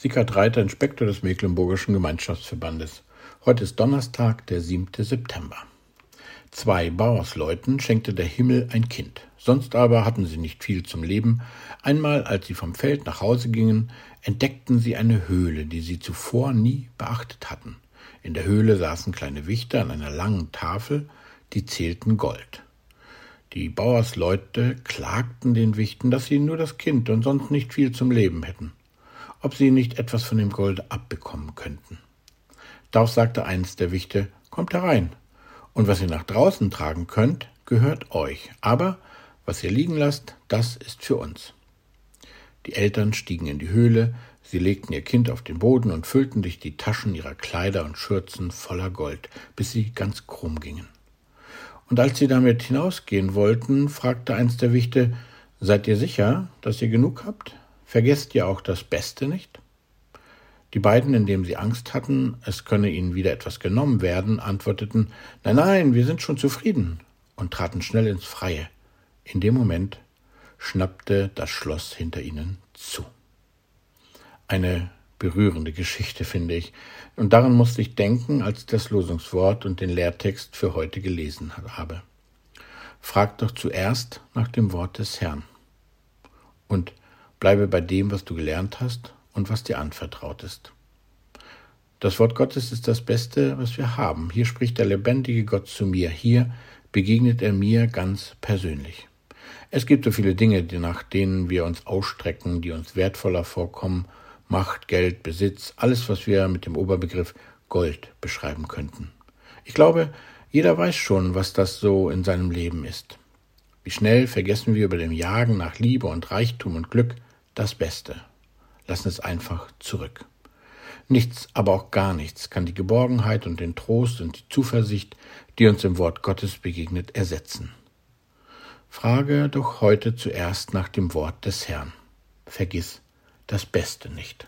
Sickert Reiter, Inspektor des Mecklenburgischen Gemeinschaftsverbandes. Heute ist Donnerstag, der 7. September. Zwei Bauersleuten schenkte der Himmel ein Kind. Sonst aber hatten sie nicht viel zum Leben. Einmal, als sie vom Feld nach Hause gingen, entdeckten sie eine Höhle, die sie zuvor nie beachtet hatten. In der Höhle saßen kleine Wichter an einer langen Tafel, die zählten Gold. Die Bauersleute klagten den Wichten, dass sie nur das Kind und sonst nicht viel zum Leben hätten ob sie nicht etwas von dem Gold abbekommen könnten. Darauf sagte eins der Wichte, kommt herein, und was ihr nach draußen tragen könnt, gehört euch, aber was ihr liegen lasst, das ist für uns. Die Eltern stiegen in die Höhle, sie legten ihr Kind auf den Boden und füllten sich die Taschen ihrer Kleider und Schürzen voller Gold, bis sie ganz krumm gingen. Und als sie damit hinausgehen wollten, fragte eins der Wichte, Seid ihr sicher, dass ihr genug habt? Vergesst ihr auch das Beste nicht? Die beiden, indem sie Angst hatten, es könne ihnen wieder etwas genommen werden, antworteten Nein, nein, wir sind schon zufrieden und traten schnell ins Freie. In dem Moment schnappte das Schloss hinter ihnen zu. Eine berührende Geschichte, finde ich, und daran musste ich denken, als ich das Losungswort und den Lehrtext für heute gelesen habe. Frag doch zuerst nach dem Wort des Herrn. Und Bleibe bei dem, was du gelernt hast und was dir anvertraut ist. Das Wort Gottes ist das Beste, was wir haben. Hier spricht der lebendige Gott zu mir. Hier begegnet er mir ganz persönlich. Es gibt so viele Dinge, nach denen wir uns ausstrecken, die uns wertvoller vorkommen. Macht, Geld, Besitz, alles, was wir mit dem Oberbegriff Gold beschreiben könnten. Ich glaube, jeder weiß schon, was das so in seinem Leben ist. Wie schnell vergessen wir über dem Jagen nach Liebe und Reichtum und Glück, das Beste. Lassen es einfach zurück. Nichts, aber auch gar nichts kann die Geborgenheit und den Trost und die Zuversicht, die uns im Wort Gottes begegnet, ersetzen. Frage doch heute zuerst nach dem Wort des Herrn. Vergiss das Beste nicht.